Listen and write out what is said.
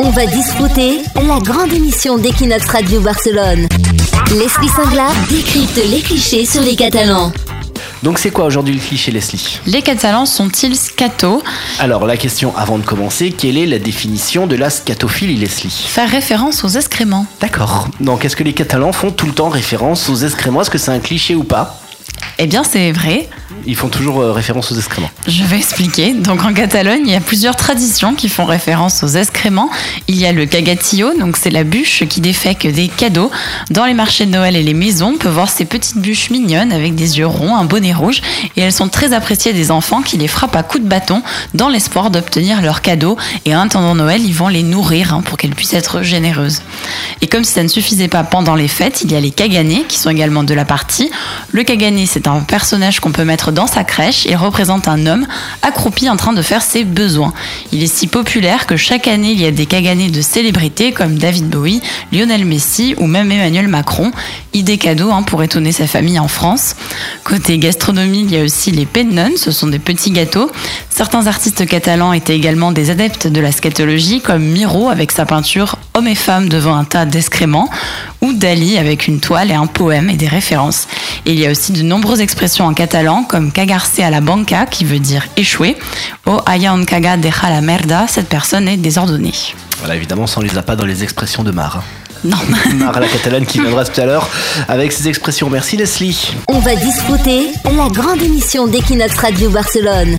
On va disputer la grande émission d'Equinox Radio Barcelone. Leslie Singla décrypte les clichés sur les Catalans. Donc c'est quoi aujourd'hui le cliché Leslie? Les Catalans sont-ils scato? Alors la question avant de commencer, quelle est la définition de la scatophilie Leslie? Faire référence aux excréments. D'accord. Donc est-ce que les Catalans font tout le temps référence aux excréments? Est-ce que c'est un cliché ou pas? Eh bien c'est vrai. Ils font toujours euh, référence aux excréments. Je vais expliquer. Donc en Catalogne, il y a plusieurs traditions qui font référence aux excréments. Il y a le cagatillo, donc c'est la bûche qui défèque des cadeaux. Dans les marchés de Noël et les maisons, on peut voir ces petites bûches mignonnes avec des yeux ronds, un bonnet rouge, et elles sont très appréciées des enfants qui les frappent à coups de bâton dans l'espoir d'obtenir leurs cadeaux. Et en attendant Noël, ils vont les nourrir hein, pour qu'elles puissent être généreuses. Et comme si ça ne suffisait pas pendant les fêtes, il y a les caganés qui sont également de la partie. Le cagané, c'est un personnage qu'on peut mettre dans sa crèche. Il représente un homme accroupi en train de faire ses besoins. Il est si populaire que chaque année, il y a des caganés de célébrités comme David Bowie, Lionel Messi ou même Emmanuel Macron. Idée cadeau hein, pour étonner sa famille en France. Côté gastronomie, il y a aussi les pennon, ce sont des petits gâteaux. Certains artistes catalans étaient également des adeptes de la scatologie, comme Miro avec sa peinture Hommes et femmes devant un tas d'excréments, ou Dali avec une toile et un poème et des références. Et il y a aussi de nombreuses expressions en catalan, comme cagarse a la banca, qui veut dire échouer, ou haya un caga deja la merda, cette personne est désordonnée. Voilà, évidemment, ça on les a pas dans les expressions de Mar. Non. Mar à la catalane qui viendra tout à l'heure avec ses expressions. Merci Leslie. On va disputer la grande émission d'Equinox Radio Barcelone.